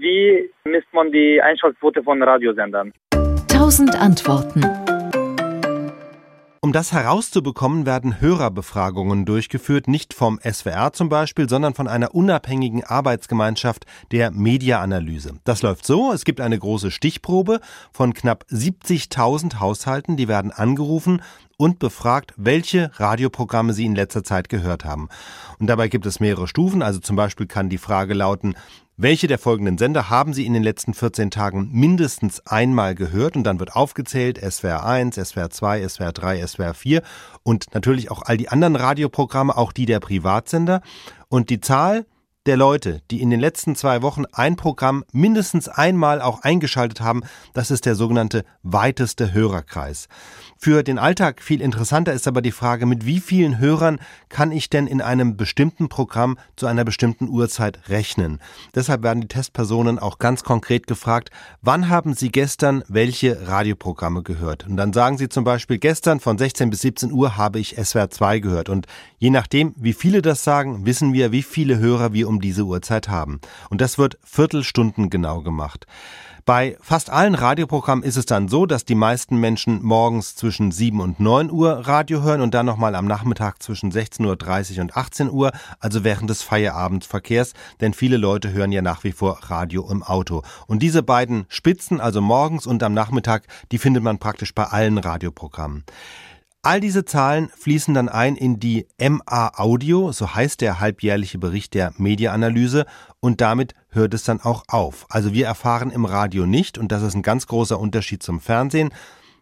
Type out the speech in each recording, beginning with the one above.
Wie misst man die Einschaltquote von Radiosendern? 1000 Antworten. Um das herauszubekommen, werden Hörerbefragungen durchgeführt, nicht vom SWR zum Beispiel, sondern von einer unabhängigen Arbeitsgemeinschaft der Mediaanalyse. Das läuft so, es gibt eine große Stichprobe von knapp 70.000 Haushalten, die werden angerufen und befragt, welche Radioprogramme sie in letzter Zeit gehört haben. Und dabei gibt es mehrere Stufen, also zum Beispiel kann die Frage lauten, welche der folgenden Sender haben Sie in den letzten 14 Tagen mindestens einmal gehört? Und dann wird aufgezählt SWR 1, SWR 2, SWR 3, SWR 4 und natürlich auch all die anderen Radioprogramme, auch die der Privatsender. Und die Zahl der Leute, die in den letzten zwei Wochen ein Programm mindestens einmal auch eingeschaltet haben, das ist der sogenannte weiteste Hörerkreis. Für den Alltag viel interessanter ist aber die Frage, mit wie vielen Hörern kann ich denn in einem bestimmten Programm zu einer bestimmten Uhrzeit rechnen? Deshalb werden die Testpersonen auch ganz konkret gefragt, wann haben Sie gestern welche Radioprogramme gehört? Und dann sagen Sie zum Beispiel, gestern von 16 bis 17 Uhr habe ich SWR 2 gehört. Und je nachdem, wie viele das sagen, wissen wir, wie viele Hörer wir um diese Uhrzeit haben. Und das wird Viertelstunden genau gemacht. Bei fast allen Radioprogrammen ist es dann so, dass die meisten Menschen morgens zwischen 7 und 9 Uhr Radio hören und dann nochmal am Nachmittag zwischen 16.30 Uhr und 18 Uhr, also während des Feierabendverkehrs, denn viele Leute hören ja nach wie vor Radio im Auto. Und diese beiden Spitzen, also morgens und am Nachmittag, die findet man praktisch bei allen Radioprogrammen. All diese Zahlen fließen dann ein in die MA Audio, so heißt der halbjährliche Bericht der Mediaanalyse, und damit hört es dann auch auf. Also wir erfahren im Radio nicht, und das ist ein ganz großer Unterschied zum Fernsehen,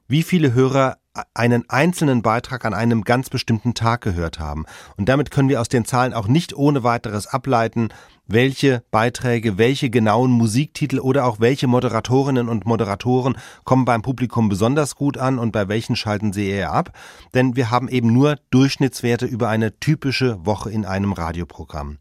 wie viele Hörer einen einzelnen Beitrag an einem ganz bestimmten Tag gehört haben. Und damit können wir aus den Zahlen auch nicht ohne weiteres ableiten, welche Beiträge, welche genauen Musiktitel oder auch welche Moderatorinnen und Moderatoren kommen beim Publikum besonders gut an und bei welchen schalten sie eher ab. Denn wir haben eben nur Durchschnittswerte über eine typische Woche in einem Radioprogramm.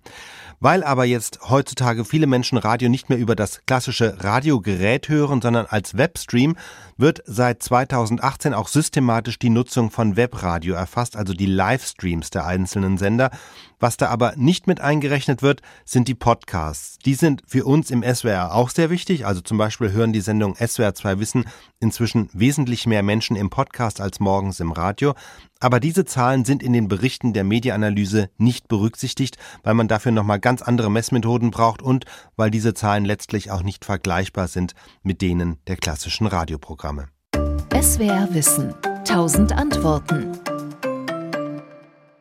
Weil aber jetzt heutzutage viele Menschen Radio nicht mehr über das klassische Radiogerät hören, sondern als Webstream, wird seit 2018 auch systematisch die Nutzung von Webradio erfasst, also die Livestreams der einzelnen Sender. Was da aber nicht mit eingerechnet wird, sind die Podcasts. Die sind für uns im SWR auch sehr wichtig. Also zum Beispiel hören die Sendung SWR 2 Wissen inzwischen wesentlich mehr Menschen im Podcast als morgens im Radio. Aber diese Zahlen sind in den Berichten der Mediaanalyse nicht berücksichtigt, weil man dafür nochmal ganz andere Messmethoden braucht und weil diese Zahlen letztlich auch nicht vergleichbar sind mit denen der klassischen Radioprogramme. SWR Wissen. 1000 Antworten.